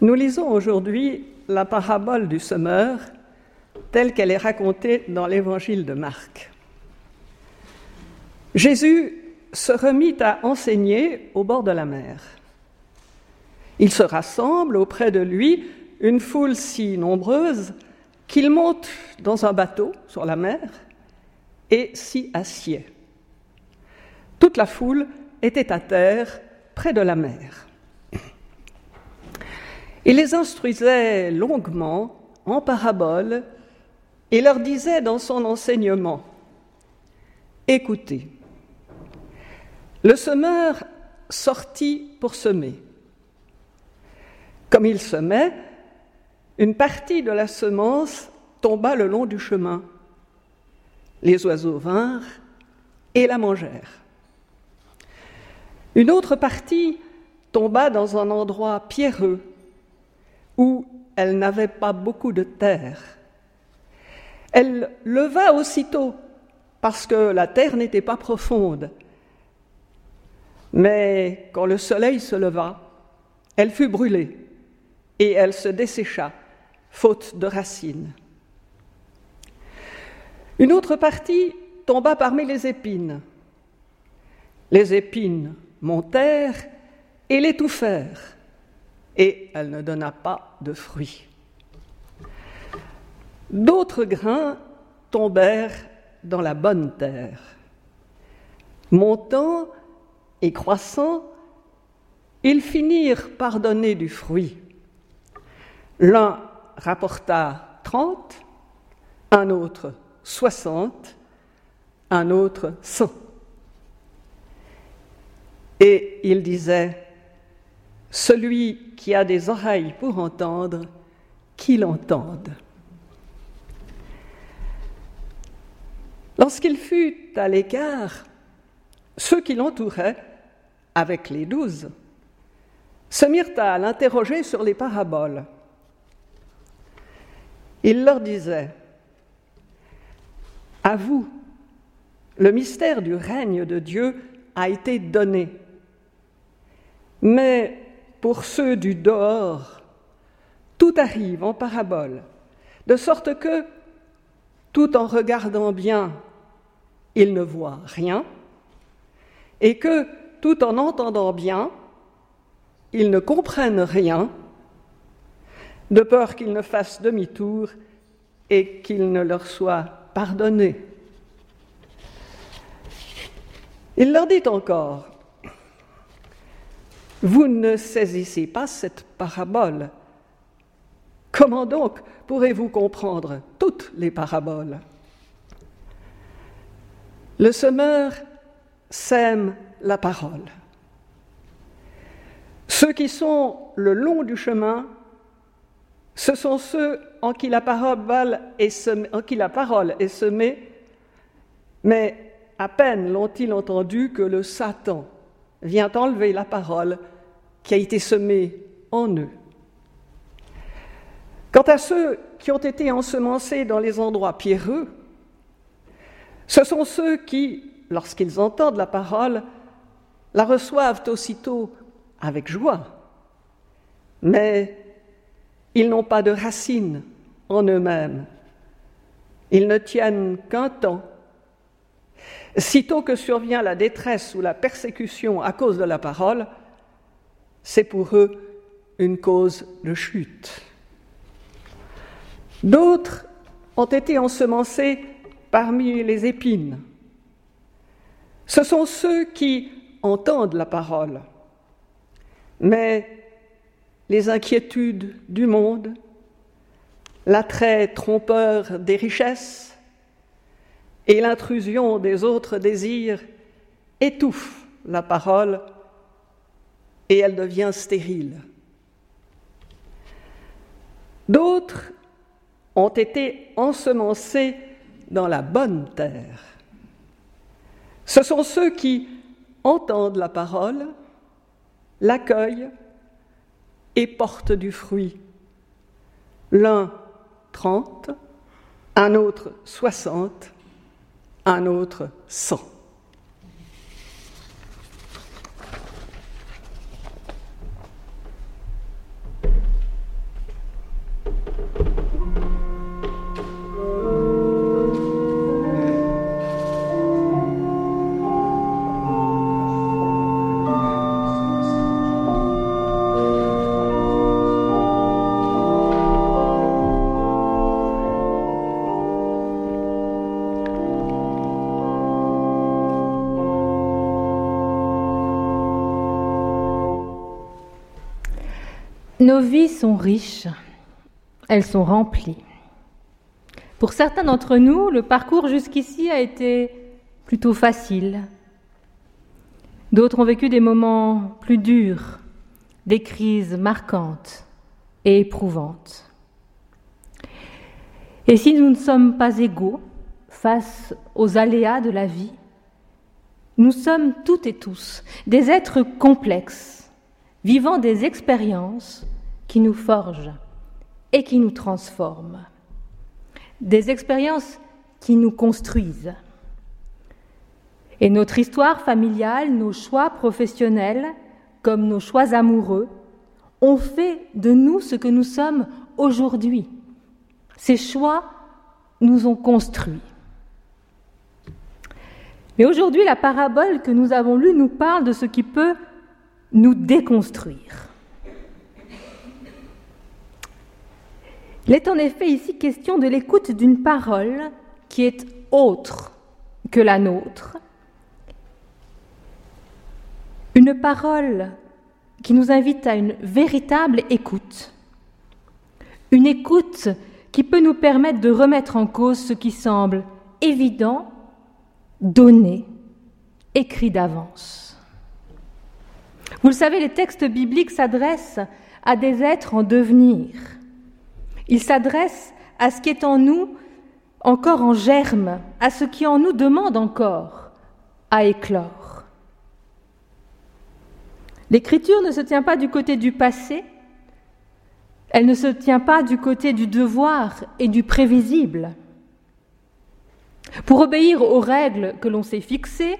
Nous lisons aujourd'hui la parabole du semeur telle qu'elle est racontée dans l'évangile de Marc. Jésus se remit à enseigner au bord de la mer. Il se rassemble auprès de lui une foule si nombreuse qu'il monte dans un bateau sur la mer et s'y assied. Toute la foule était à terre près de la mer. Il les instruisait longuement en paraboles et leur disait dans son enseignement, Écoutez, le semeur sortit pour semer. Comme il semait, une partie de la semence tomba le long du chemin. Les oiseaux vinrent et la mangèrent. Une autre partie tomba dans un endroit pierreux où elle n'avait pas beaucoup de terre. Elle leva aussitôt parce que la terre n'était pas profonde. Mais quand le soleil se leva, elle fut brûlée et elle se dessécha, faute de racines. Une autre partie tomba parmi les épines. Les épines montèrent et l'étouffèrent, et elle ne donna pas de fruits. D'autres grains tombèrent dans la bonne terre. Montant et croissant, ils finirent par donner du fruit. L'un rapporta trente, un autre soixante, un autre cent. Et il disait, Celui qui a des oreilles pour entendre, qu'il entende. Lorsqu'il fut à l'écart, ceux qui l'entouraient, avec les douze, se mirent à l'interroger sur les paraboles. Il leur disait, À vous, le mystère du règne de Dieu a été donné, mais pour ceux du dehors, tout arrive en parabole, de sorte que, tout en regardant bien ils ne voient rien, et que, tout en entendant bien, ils ne comprennent rien, de peur qu'ils ne fassent demi-tour et qu'il ne leur soit pardonné. Il leur dit encore, vous ne saisissez pas cette parabole. Comment donc pourrez-vous comprendre toutes les paraboles? Le semeur sème la parole. Ceux qui sont le long du chemin, ce sont ceux en qui la parole est semée, mais à peine l'ont-ils entendu que le Satan vient enlever la parole qui a été semée en eux. Quant à ceux qui ont été ensemencés dans les endroits pierreux, ce sont ceux qui, lorsqu'ils entendent la parole, la reçoivent aussitôt avec joie, mais ils n'ont pas de racines en eux-mêmes. Ils ne tiennent qu'un temps. Sitôt que survient la détresse ou la persécution à cause de la parole, c'est pour eux une cause de chute. D'autres ont été ensemencés parmi les épines. Ce sont ceux qui entendent la parole, mais les inquiétudes du monde, l'attrait trompeur des richesses et l'intrusion des autres désirs étouffent la parole et elle devient stérile. D'autres ont été ensemencés dans la bonne terre. Ce sont ceux qui entendent la parole, l'accueillent et portent du fruit. L'un trente, un autre soixante, un autre cent. Nos vies sont riches, elles sont remplies. Pour certains d'entre nous, le parcours jusqu'ici a été plutôt facile. D'autres ont vécu des moments plus durs, des crises marquantes et éprouvantes. Et si nous ne sommes pas égaux face aux aléas de la vie, nous sommes toutes et tous des êtres complexes, vivant des expériences qui nous forgent et qui nous transforment, des expériences qui nous construisent. Et notre histoire familiale, nos choix professionnels, comme nos choix amoureux, ont fait de nous ce que nous sommes aujourd'hui. Ces choix nous ont construits. Mais aujourd'hui, la parabole que nous avons lue nous parle de ce qui peut nous déconstruire. Il est en effet ici question de l'écoute d'une parole qui est autre que la nôtre. Une parole qui nous invite à une véritable écoute. Une écoute qui peut nous permettre de remettre en cause ce qui semble évident, donné, écrit d'avance. Vous le savez, les textes bibliques s'adressent à des êtres en devenir. Ils s'adressent à ce qui est en nous encore en germe, à ce qui en nous demande encore à éclore. L'écriture ne se tient pas du côté du passé, elle ne se tient pas du côté du devoir et du prévisible. Pour obéir aux règles que l'on s'est fixées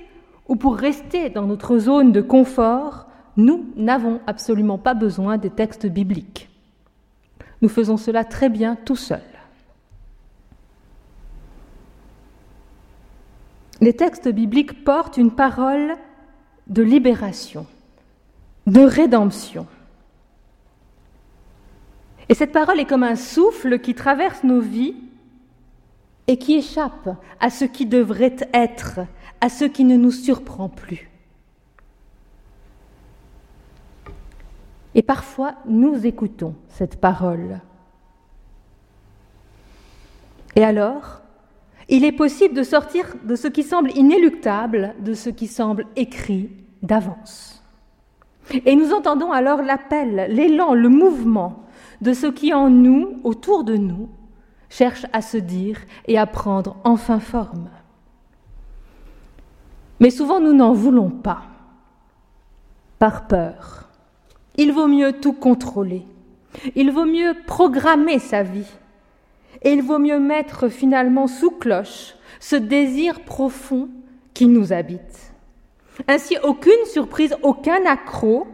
ou pour rester dans notre zone de confort, nous n'avons absolument pas besoin des textes bibliques. Nous faisons cela très bien tout seuls. Les textes bibliques portent une parole de libération, de rédemption. Et cette parole est comme un souffle qui traverse nos vies et qui échappe à ce qui devrait être, à ce qui ne nous surprend plus. Et parfois, nous écoutons cette parole. Et alors, il est possible de sortir de ce qui semble inéluctable, de ce qui semble écrit d'avance. Et nous entendons alors l'appel, l'élan, le mouvement de ce qui en nous, autour de nous, cherche à se dire et à prendre enfin forme. Mais souvent nous n'en voulons pas, par peur. Il vaut mieux tout contrôler, il vaut mieux programmer sa vie, et il vaut mieux mettre finalement sous cloche ce désir profond qui nous habite. Ainsi, aucune surprise, aucun accroc,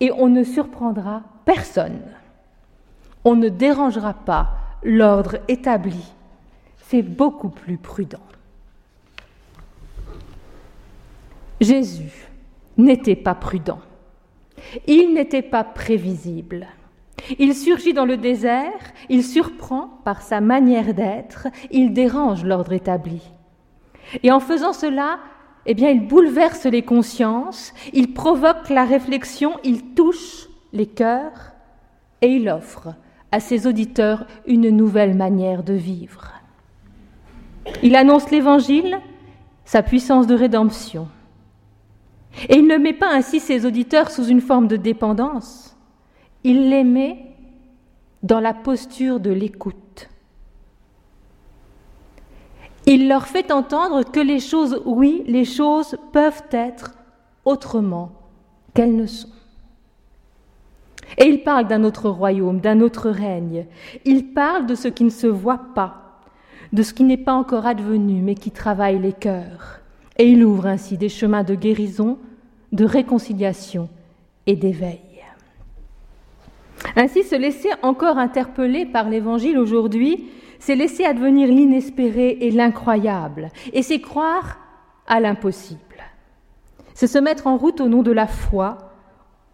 et on ne surprendra personne. On ne dérangera pas l'ordre établi. C'est beaucoup plus prudent. Jésus n'était pas prudent. Il n'était pas prévisible. Il surgit dans le désert, il surprend par sa manière d'être, il dérange l'ordre établi. Et en faisant cela, eh bien, il bouleverse les consciences, il provoque la réflexion, il touche les cœurs et il offre à ses auditeurs une nouvelle manière de vivre. Il annonce l'Évangile, sa puissance de rédemption. Et il ne met pas ainsi ses auditeurs sous une forme de dépendance, il les met dans la posture de l'écoute. Il leur fait entendre que les choses, oui, les choses peuvent être autrement qu'elles ne sont. Et il parle d'un autre royaume, d'un autre règne. Il parle de ce qui ne se voit pas, de ce qui n'est pas encore advenu, mais qui travaille les cœurs. Et il ouvre ainsi des chemins de guérison, de réconciliation et d'éveil. Ainsi, se laisser encore interpeller par l'Évangile aujourd'hui, c'est laisser advenir l'inespéré et l'incroyable, et c'est croire à l'impossible. C'est se mettre en route au nom de la foi,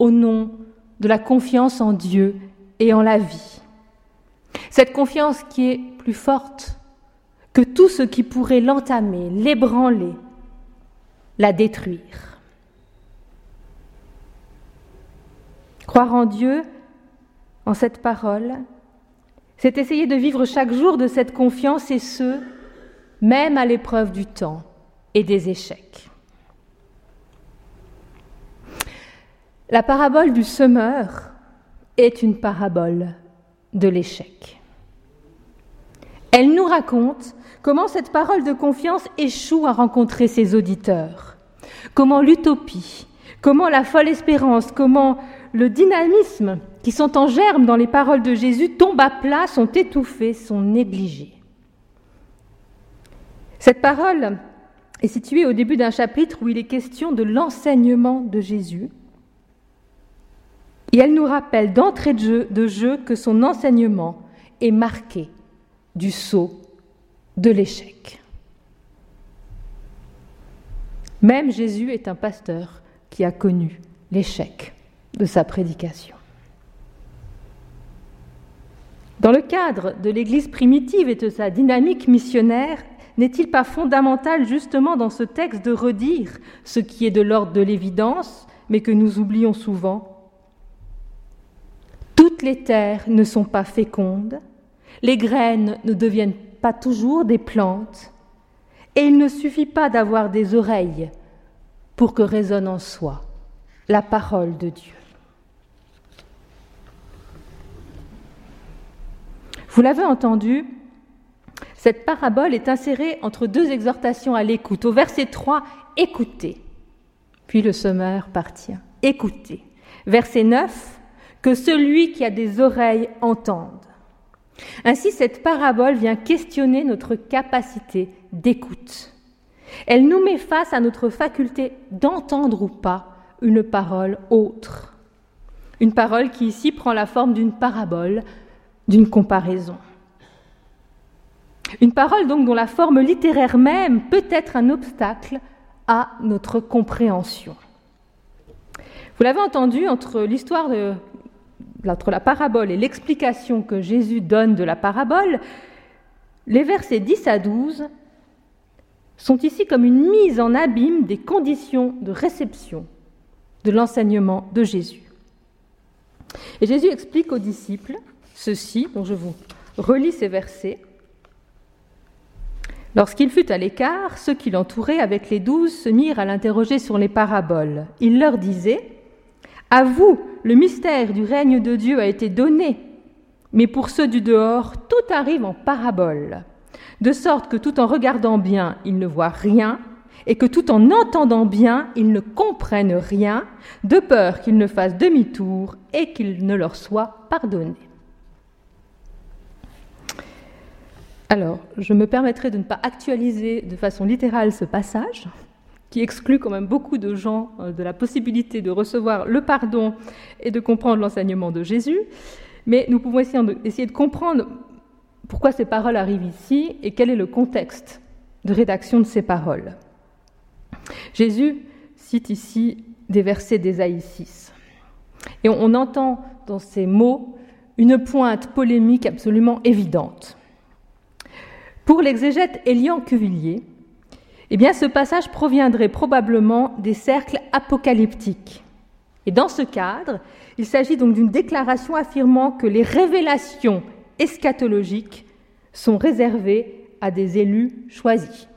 au nom de la confiance en Dieu et en la vie. Cette confiance qui est plus forte que tout ce qui pourrait l'entamer, l'ébranler, la détruire. Croire en Dieu, en cette parole, c'est essayer de vivre chaque jour de cette confiance et ce, même à l'épreuve du temps et des échecs. La parabole du semeur est une parabole de l'échec. Elle nous raconte comment cette parole de confiance échoue à rencontrer ses auditeurs, comment l'utopie, comment la folle espérance, comment le dynamisme qui sont en germe dans les paroles de Jésus tombent à plat, sont étouffés, sont négligés. Cette parole est située au début d'un chapitre où il est question de l'enseignement de Jésus. Et elle nous rappelle d'entrée de jeu, de jeu que son enseignement est marqué du sceau de l'échec. Même Jésus est un pasteur qui a connu l'échec de sa prédication. Dans le cadre de l'Église primitive et de sa dynamique missionnaire, n'est-il pas fondamental justement dans ce texte de redire ce qui est de l'ordre de l'évidence, mais que nous oublions souvent? Toutes les terres ne sont pas fécondes, les graines ne deviennent pas toujours des plantes, et il ne suffit pas d'avoir des oreilles pour que résonne en soi la parole de Dieu. Vous l'avez entendu, cette parabole est insérée entre deux exhortations à l'écoute. Au verset 3, écoutez. Puis le semeur partit. Écoutez. Verset 9, que celui qui a des oreilles entende. Ainsi, cette parabole vient questionner notre capacité d'écoute. Elle nous met face à notre faculté d'entendre ou pas une parole autre. Une parole qui ici prend la forme d'une parabole, d'une comparaison. Une parole donc dont la forme littéraire même peut être un obstacle à notre compréhension. Vous l'avez entendu, entre l'histoire de, entre la parabole et l'explication que Jésus donne de la parabole, les versets 10 à 12 sont ici comme une mise en abîme des conditions de réception de l'enseignement de Jésus. Et Jésus explique aux disciples ceci, dont je vous relis ces versets. Lorsqu'il fut à l'écart, ceux qui l'entouraient avec les douze se mirent à l'interroger sur les paraboles. Il leur disait À vous, le mystère du règne de Dieu a été donné, mais pour ceux du dehors, tout arrive en parabole, de sorte que tout en regardant bien, ils ne voient rien, et que tout en entendant bien, ils ne comprennent rien, de peur qu'ils ne fassent demi-tour et qu'il ne leur soit pardonné. Alors, je me permettrai de ne pas actualiser de façon littérale ce passage, qui exclut quand même beaucoup de gens euh, de la possibilité de recevoir le pardon et de comprendre l'enseignement de Jésus, mais nous pouvons essayer de, comprendre pourquoi ces paroles arrivent ici et quel est le contexte de rédaction de ces paroles. Jésus cite ici des versets d'Ésaïe 6. Et on entend dans ces mots une pointe polémique absolument évidente. Pour l'exégète Elian Cuvillier, eh bien, ce passage proviendrait probablement des cercles apocalyptiques. Et dans ce cadre, il s'agit donc d'une déclaration affirmant que les révélations eschatologiques sont réservées à des élus choisis.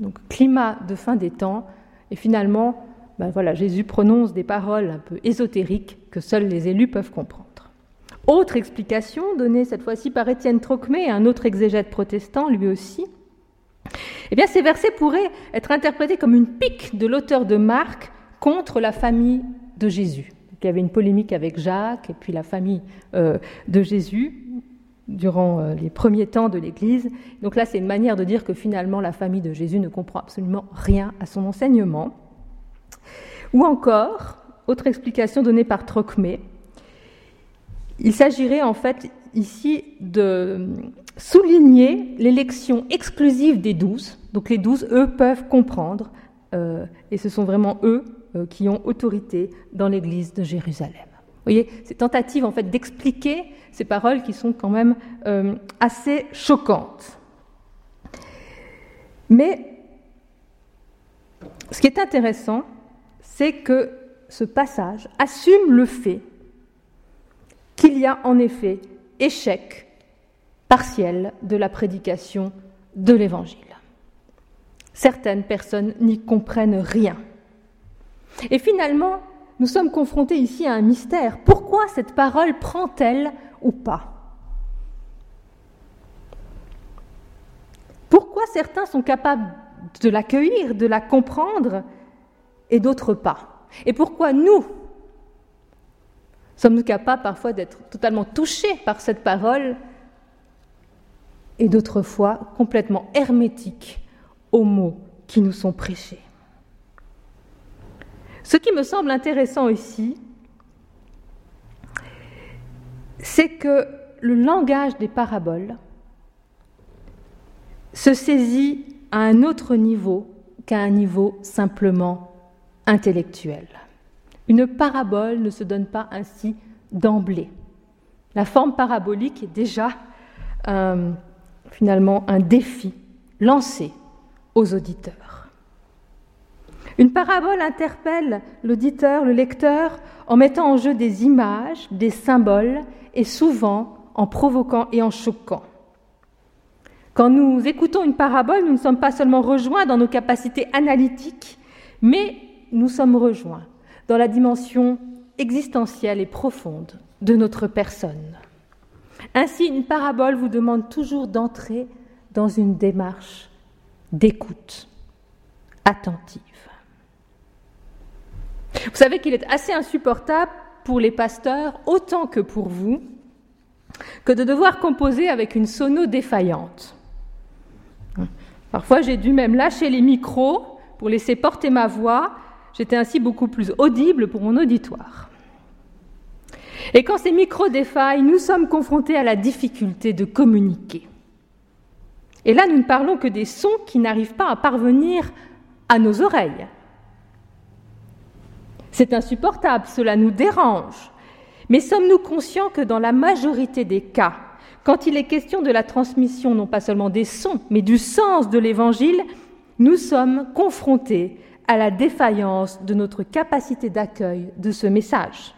Donc, climat de fin des temps, et finalement, ben voilà, Jésus prononce des paroles un peu ésotériques que seuls les élus peuvent comprendre. Autre explication donnée cette fois-ci par Étienne Trocmé, un autre exégète protestant lui aussi. Eh bien, ces versets pourraient être interprétés comme une pique de l'auteur de Marc contre la famille de Jésus. Il y avait une polémique avec Jacques et puis la famille euh, de Jésus durant euh, les premiers temps de l'Église. Donc là, c'est une manière de dire que finalement la famille de Jésus ne comprend absolument rien à son enseignement. Ou encore, autre explication donnée par Trocmé, il s'agirait en fait ici de souligner l'élection exclusive des douze. Donc les douze, eux, peuvent comprendre, euh, et ce sont vraiment eux euh, qui ont autorité dans l'Église de Jérusalem. Vous voyez, c'est tentative en fait d'expliquer ces paroles qui sont quand même euh, assez choquantes. Mais ce qui est intéressant, c'est que ce passage assume le fait qu'il y a en effet échec partiel de la prédication de l'Évangile. Certaines personnes n'y comprennent rien. Et finalement, nous sommes confrontés ici à un mystère. Pourquoi cette parole prend-elle ou pas? Pourquoi certains sont capables de l'accueillir, de la comprendre, et d'autres pas? Et pourquoi nous sommes-nous capables parfois d'être totalement touchés par cette parole et d'autres fois complètement hermétiques aux mots qui nous sont prêchés Ce qui me semble intéressant ici, c'est que le langage des paraboles se saisit à un autre niveau qu'à un niveau simplement intellectuel. Une parabole ne se donne pas ainsi d'emblée. La forme parabolique est déjà euh, finalement un défi lancé aux auditeurs. Une parabole interpelle l'auditeur, le lecteur, en mettant en jeu des images, des symboles, et souvent en provoquant et en choquant. Quand nous écoutons une parabole, nous ne sommes pas seulement rejoints dans nos capacités analytiques, mais nous sommes rejoints dans la dimension existentielle et profonde de notre personne. Ainsi, une parabole vous demande toujours d'entrer dans une démarche d'écoute attentive. Vous savez qu'il est assez insupportable pour les pasteurs, autant que pour vous, que de devoir composer avec une sono défaillante. Parfois, j'ai dû même lâcher les micros pour laisser porter ma voix. J'étais ainsi beaucoup plus audible pour mon auditoire. Et quand ces micros défaillent, nous sommes confrontés à la difficulté de communiquer. Et là, nous ne parlons que des sons qui n'arrivent pas à parvenir à nos oreilles. C'est insupportable, cela nous dérange. Mais sommes-nous conscients que dans la majorité des cas, quand il est question de la transmission non pas seulement des sons, mais du sens de l'Évangile, nous sommes confrontés à la défaillance de notre capacité d'accueil de ce message.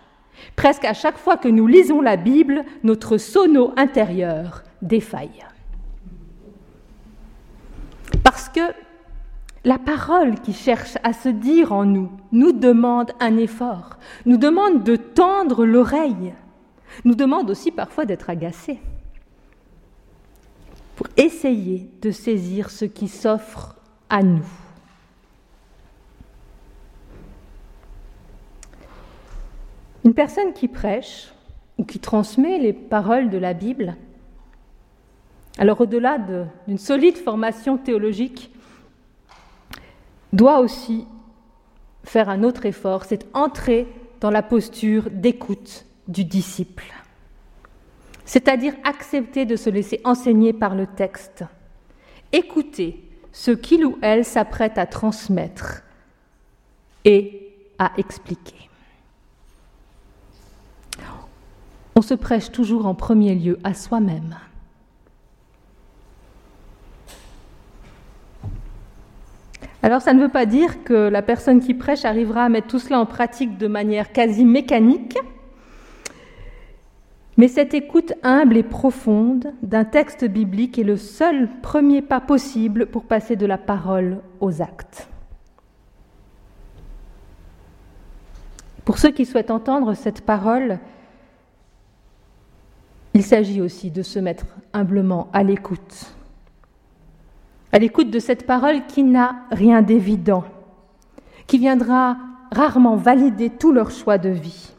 Presque à chaque fois que nous lisons la Bible, notre sono intérieur défaille. Parce que la parole qui cherche à se dire en nous nous demande un effort, nous demande de tendre l'oreille, nous demande aussi parfois d'être agacés pour essayer de saisir ce qui s'offre à nous. Une personne qui prêche ou qui transmet les paroles de la Bible, alors au-delà d'une solide formation théologique, doit aussi faire un autre effort, c'est entrer dans la posture d'écoute du disciple c'est-à-dire accepter de se laisser enseigner par le texte, écouter ce qu'il ou elle s'apprête à transmettre et à expliquer. On se prêche toujours en premier lieu à soi-même. Alors ça ne veut pas dire que la personne qui prêche arrivera à mettre tout cela en pratique de manière quasi mécanique, mais cette écoute humble et profonde d'un texte biblique est le seul premier pas possible pour passer de la parole aux actes. Pour ceux qui souhaitent entendre cette parole, il s'agit aussi de se mettre humblement à l'écoute. À l'écoute de cette parole qui n'a rien d'évident, qui viendra rarement valider tout leur choix de vie.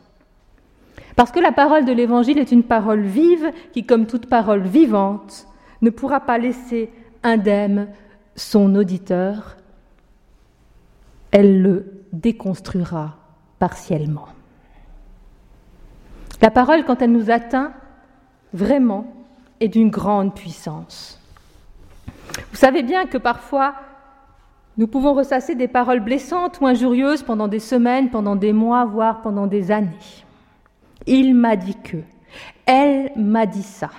Parce que la parole de l'Évangile est une parole vive qui, comme toute parole vivante, ne pourra pas laisser indemne son auditeur. Elle le déconstruira partiellement. La parole, quand elle nous atteint, vraiment, est d'une grande puissance. Vous savez bien que parfois, nous pouvons ressasser des paroles blessantes ou injurieuses pendant des semaines, pendant des mois, voire pendant des années. Il m'a dit que. Elle m'a dit ça.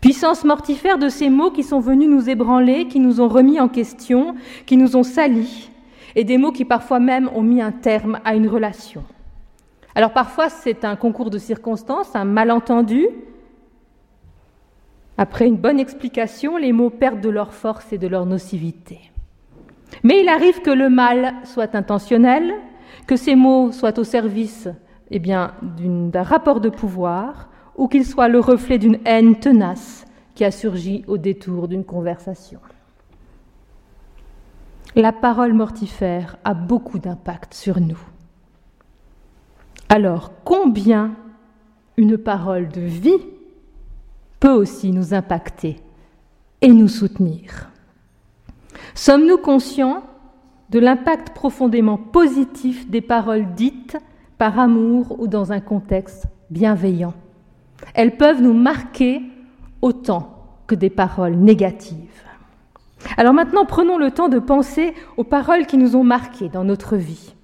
Puissance mortifère de ces mots qui sont venus nous ébranler, qui nous ont remis en question, qui nous ont salis, et des mots qui parfois même ont mis un terme à une relation. Alors parfois c'est un concours de circonstances, un malentendu. Après une bonne explication, les mots perdent de leur force et de leur nocivité. Mais il arrive que le mal soit intentionnel, que ces mots soient au service eh d'un rapport de pouvoir, ou qu'ils soient le reflet d'une haine tenace qui a surgi au détour d'une conversation. La parole mortifère a beaucoup d'impact sur nous. Alors, combien une parole de vie peut aussi nous impacter et nous soutenir? Sommes-nous conscients de l'impact profondément positif des paroles dites par amour ou dans un contexte bienveillant? Elles peuvent nous marquer autant que des paroles négatives. Alors maintenant, prenons le temps de penser aux paroles qui nous ont marqués dans notre vie.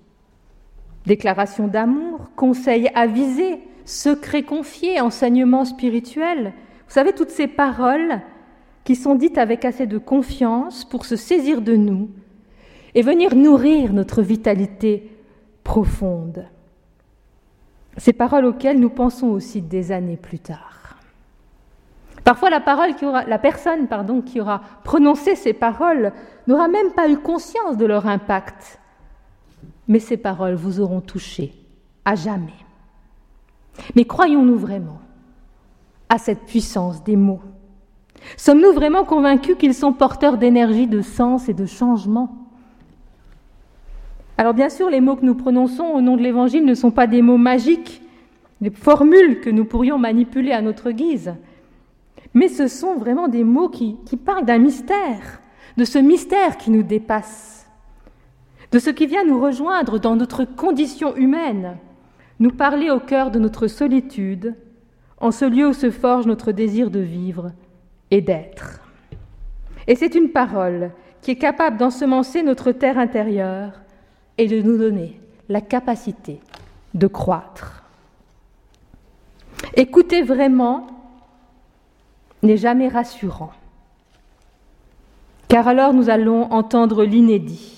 Déclaration d'amour, conseils avisés, secrets confiés, enseignements spirituels. Vous savez, toutes ces paroles qui sont dites avec assez de confiance pour se saisir de nous et venir nourrir notre vitalité profonde. Ces paroles auxquelles nous pensons aussi des années plus tard. Parfois, la, parole qui aura, la personne pardon, qui aura prononcé ces paroles n'aura même pas eu conscience de leur impact. Mais ces paroles vous auront touché à jamais. Mais croyons-nous vraiment à cette puissance des mots? Sommes-nous vraiment convaincus qu'ils sont porteurs d'énergie, de sens et de changement? Alors bien sûr, les mots que nous prononçons au nom de l'Évangile ne sont pas des mots magiques, des formules que nous pourrions manipuler à notre guise, mais ce sont vraiment des mots qui, qui parlent d'un mystère, de ce mystère qui nous dépasse, de ce qui vient nous rejoindre dans notre condition humaine, nous parler au cœur de notre solitude, en ce lieu où se forge notre désir de vivre et d'être. Et c'est une parole qui est capable d'ensemencer notre terre intérieure et de nous donner la capacité de croître. Écouter vraiment n'est jamais rassurant, car alors nous allons entendre l'inédit.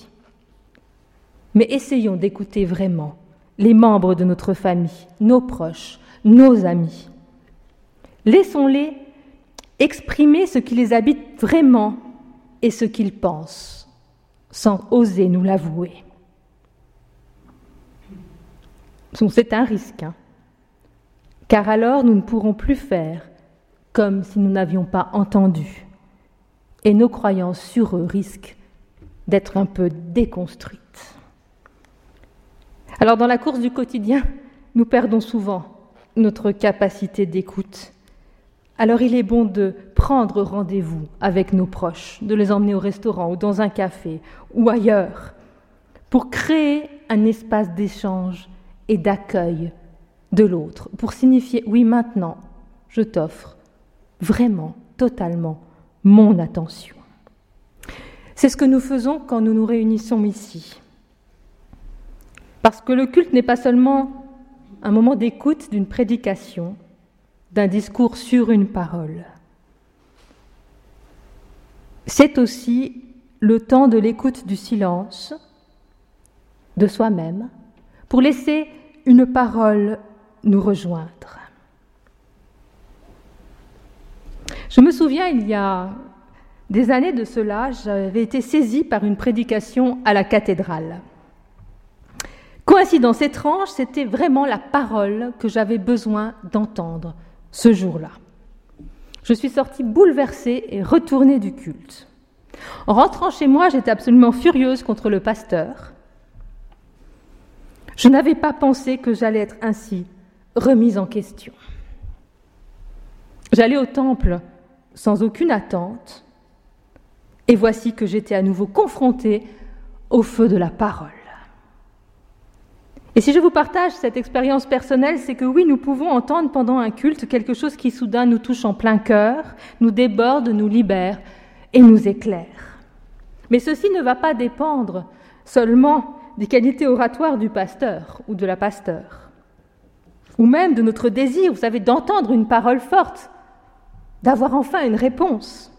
Mais essayons d'écouter vraiment les membres de notre famille, nos proches, nos amis. Laissons-les exprimer ce qui les habite vraiment et ce qu'ils pensent, sans oser nous l'avouer. C'est un risque, hein. car alors nous ne pourrons plus faire comme si nous n'avions pas entendu, et nos croyances sur eux risquent d'être un peu déconstruites. Alors dans la course du quotidien, nous perdons souvent notre capacité d'écoute alors il est bon de prendre rendez-vous avec nos proches, de les emmener au restaurant ou dans un café ou ailleurs, pour créer un espace d'échange et d'accueil de l'autre, pour signifier oui maintenant, je t'offre vraiment, totalement mon attention. C'est ce que nous faisons quand nous nous réunissons ici. Parce que le culte n'est pas seulement un moment d'écoute d'une prédication, d'un discours sur une parole. C'est aussi le temps de l'écoute du silence, de soi-même, pour laisser une parole nous rejoindre. Je me souviens, il y a des années de cela, j'avais été saisie par une prédication à la cathédrale. Coïncidence étrange, c'était vraiment la parole que j'avais besoin d'entendre ce jour-là. Je suis sortie bouleversée et retournée du culte. En rentrant chez moi, j'étais absolument furieuse contre le pasteur. Je n'avais pas pensé que j'allais être ainsi remise en question. J'allais au temple sans aucune attente, et voici que j'étais à nouveau confrontée au feu de la parole. Et si je vous partage cette expérience personnelle, c'est que oui, nous pouvons entendre pendant un culte quelque chose qui soudain nous touche en plein cœur, nous déborde, nous libère et nous éclaire. Mais ceci ne va pas dépendre seulement des qualités oratoires du pasteur ou de la pasteur, ou même de notre désir, vous savez, d'entendre une parole forte, d'avoir enfin une réponse.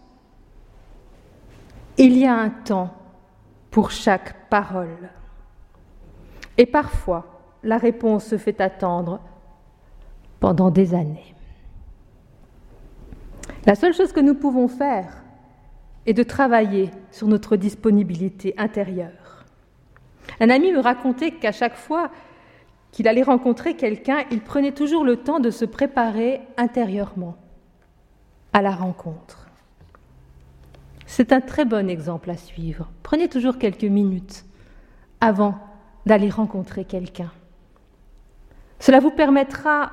Il y a un temps pour chaque parole. Et parfois, la réponse se fait attendre pendant des années. La seule chose que nous pouvons faire est de travailler sur notre disponibilité intérieure. Un ami me racontait qu'à chaque fois qu'il allait rencontrer quelqu'un, il prenait toujours le temps de se préparer intérieurement à la rencontre. C'est un très bon exemple à suivre. Prenez toujours quelques minutes avant d'aller rencontrer quelqu'un. Cela vous permettra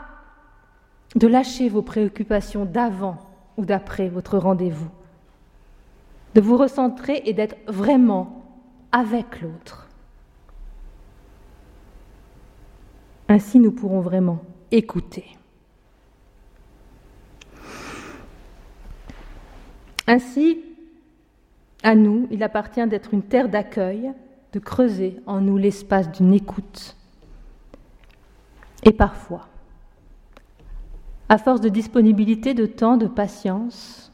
de lâcher vos préoccupations d'avant ou d'après votre rendez-vous, de vous recentrer et d'être vraiment avec l'autre. Ainsi, nous pourrons vraiment écouter. Ainsi, à nous, il appartient d'être une terre d'accueil, de creuser en nous l'espace d'une écoute. Et parfois, à force de disponibilité, de temps, de patience,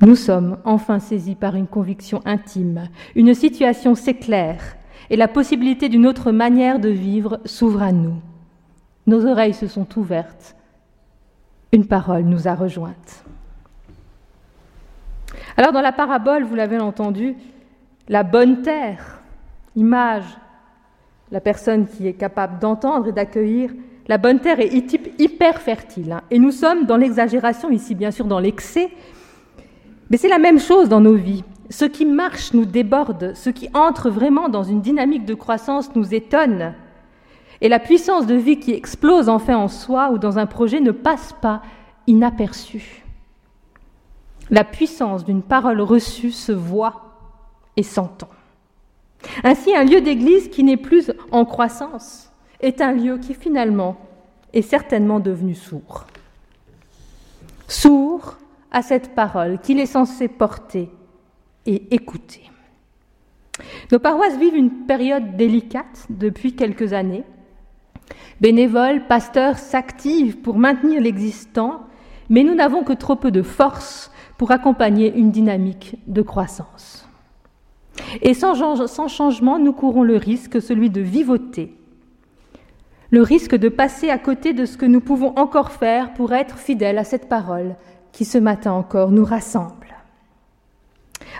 nous sommes enfin saisis par une conviction intime. Une situation s'éclaire et la possibilité d'une autre manière de vivre s'ouvre à nous. Nos oreilles se sont ouvertes. Une parole nous a rejointes. Alors dans la parabole, vous l'avez entendu, la bonne terre, image, la personne qui est capable d'entendre et d'accueillir, la bonne terre est hyper fertile. Hein. Et nous sommes dans l'exagération ici, bien sûr, dans l'excès. Mais c'est la même chose dans nos vies. Ce qui marche nous déborde, ce qui entre vraiment dans une dynamique de croissance nous étonne. Et la puissance de vie qui explose enfin en soi ou dans un projet ne passe pas inaperçue. La puissance d'une parole reçue se voit et s'entend. Ainsi, un lieu d'église qui n'est plus en croissance est un lieu qui finalement est certainement devenu sourd. Sourd à cette parole qu'il est censé porter et écouter. Nos paroisses vivent une période délicate depuis quelques années. Bénévoles, pasteurs s'activent pour maintenir l'existant, mais nous n'avons que trop peu de force pour accompagner une dynamique de croissance. Et sans, changement, nous courons le risque, celui de vivoter le risque de passer à côté de ce que nous pouvons encore faire pour être fidèles à cette parole qui ce matin encore nous rassemble.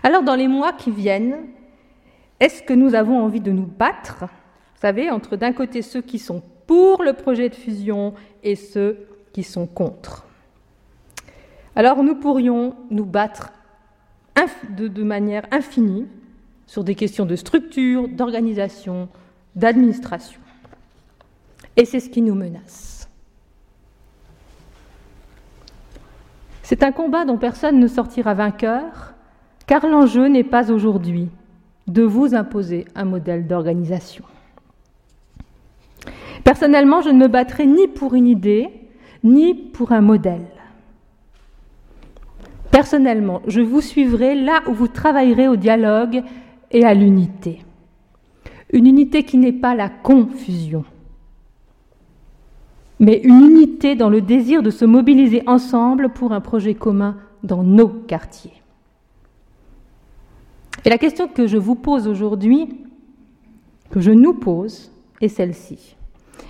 Alors dans les mois qui viennent, est-ce que nous avons envie de nous battre, vous savez, entre d'un côté ceux qui sont pour le projet de fusion et ceux qui sont contre? Alors nous pourrions nous battre de, de manière infinie sur des questions de structure, d'organisation, d'administration. Et c'est ce qui nous menace. C'est un combat dont personne ne sortira vainqueur, car l'enjeu n'est pas aujourd'hui de vous imposer un modèle d'organisation. Personnellement, je ne me battrai ni pour une idée, ni pour un modèle. Personnellement, je vous suivrai là où vous travaillerez au dialogue et à l'unité. Une unité qui n'est pas la confusion, mais une unité dans le désir de se mobiliser ensemble pour un projet commun dans nos quartiers. Et la question que je vous pose aujourd'hui, que je nous pose, est celle-ci.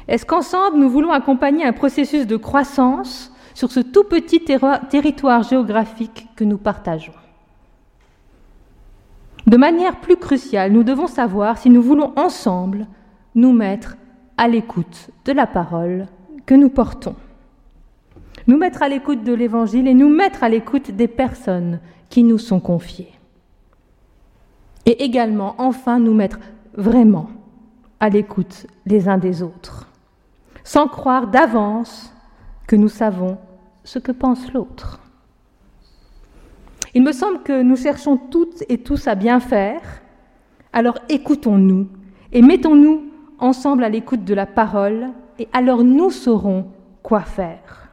Est-ce qu'ensemble, nous voulons accompagner un processus de croissance sur ce tout petit territoire géographique que nous partageons? De manière plus cruciale, nous devons savoir si nous voulons ensemble nous mettre à l'écoute de la parole que nous portons. Nous mettre à l'écoute de l'Évangile et nous mettre à l'écoute des personnes qui nous sont confiées. Et également, enfin, nous mettre vraiment à l'écoute les uns des autres, sans croire d'avance que nous savons ce que pense l'autre. Il me semble que nous cherchons toutes et tous à bien faire, alors écoutons-nous et mettons-nous ensemble à l'écoute de la parole et alors nous saurons quoi faire.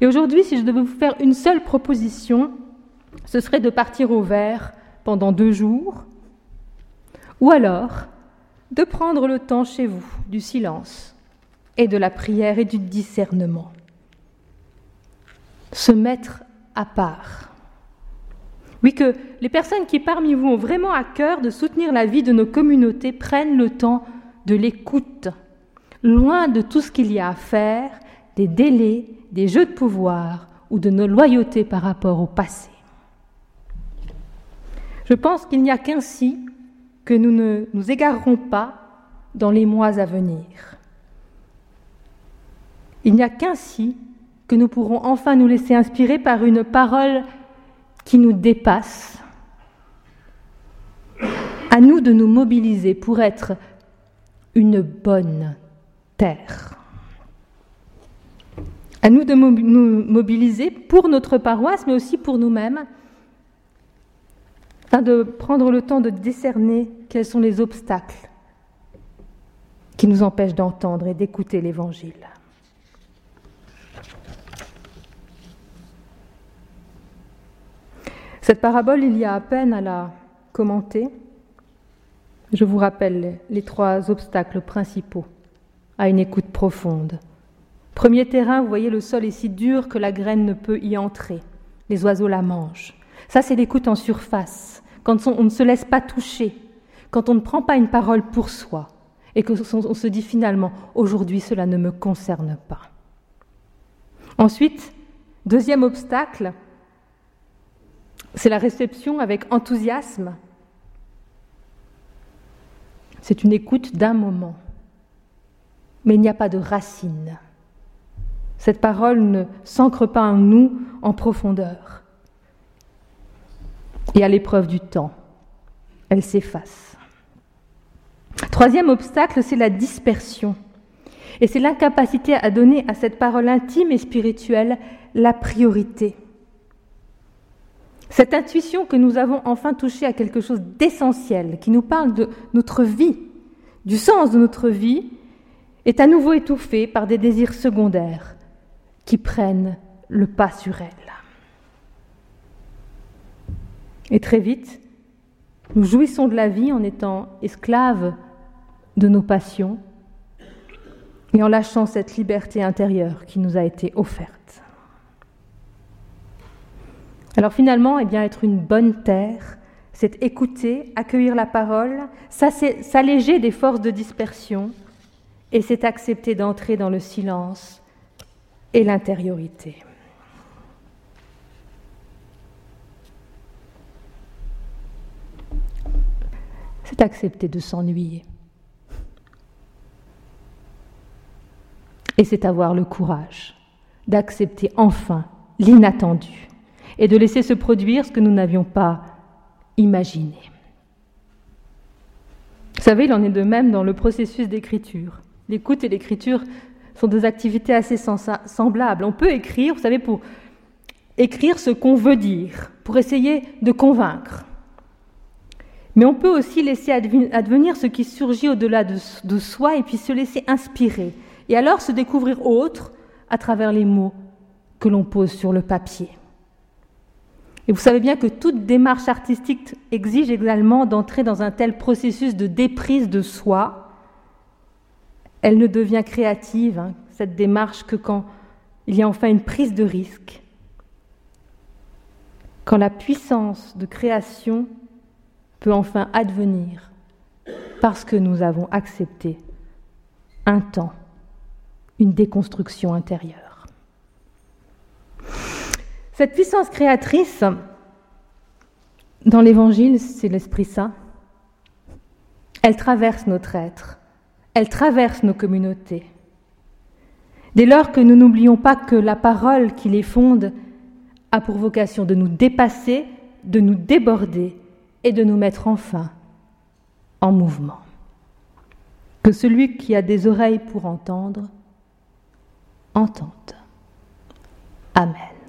Et aujourd'hui, si je devais vous faire une seule proposition, ce serait de partir au vert pendant deux jours, ou alors de prendre le temps chez vous du silence et de la prière et du discernement. Se mettre à part. Oui, que les personnes qui parmi vous ont vraiment à cœur de soutenir la vie de nos communautés prennent le temps de l'écoute, loin de tout ce qu'il y a à faire, des délais, des jeux de pouvoir ou de nos loyautés par rapport au passé. Je pense qu'il n'y a qu'ainsi que nous ne nous égarerons pas dans les mois à venir. Il n'y a qu'ainsi que nous pourrons enfin nous laisser inspirer par une parole qui nous dépasse. À nous de nous mobiliser pour être une bonne terre. À nous de nous mobiliser pour notre paroisse, mais aussi pour nous-mêmes, afin de prendre le temps de décerner quels sont les obstacles qui nous empêchent d'entendre et d'écouter l'Évangile. Cette parabole, il y a à peine à la commenter. Je vous rappelle les trois obstacles principaux à une écoute profonde. Premier terrain, vous voyez, le sol est si dur que la graine ne peut y entrer. Les oiseaux la mangent. Ça, c'est l'écoute en surface, quand on ne se laisse pas toucher, quand on ne prend pas une parole pour soi, et qu'on se dit finalement, aujourd'hui, cela ne me concerne pas. Ensuite, deuxième obstacle, c'est la réception avec enthousiasme. C'est une écoute d'un moment. Mais il n'y a pas de racine. Cette parole ne s'ancre pas en nous en profondeur. Et à l'épreuve du temps, elle s'efface. Troisième obstacle, c'est la dispersion. Et c'est l'incapacité à donner à cette parole intime et spirituelle la priorité. Cette intuition que nous avons enfin touché à quelque chose d'essentiel, qui nous parle de notre vie, du sens de notre vie, est à nouveau étouffée par des désirs secondaires qui prennent le pas sur elle. Et très vite, nous jouissons de la vie en étant esclaves de nos passions et en lâchant cette liberté intérieure qui nous a été offerte. Alors finalement, eh bien, être une bonne terre, c'est écouter, accueillir la parole, s'alléger des forces de dispersion, et c'est accepter d'entrer dans le silence et l'intériorité. C'est accepter de s'ennuyer. Et c'est avoir le courage d'accepter enfin l'inattendu et de laisser se produire ce que nous n'avions pas imaginé. Vous savez, il en est de même dans le processus d'écriture. L'écoute et l'écriture sont deux activités assez semblables. On peut écrire, vous savez, pour écrire ce qu'on veut dire, pour essayer de convaincre. Mais on peut aussi laisser advenir ce qui surgit au-delà de, de, soi et puis se laisser inspirer. Et alors se découvrir autre à travers les mots que l'on pose sur le papier. Et vous savez bien que toute démarche artistique exige également d'entrer dans un tel processus de déprise de soi. Elle ne devient créative, hein, cette démarche, que quand il y a enfin une prise de risque, quand la puissance de création peut enfin advenir, parce que nous avons accepté un temps, une déconstruction intérieure. Cette puissance créatrice, dans l'Évangile, c'est l'Esprit Saint. Elle traverse notre être, elle traverse nos communautés. Dès lors que nous n'oublions pas que la parole qui les fonde a pour vocation de nous dépasser, de nous déborder et de nous mettre enfin en mouvement. Que celui qui a des oreilles pour entendre, entende. Amen.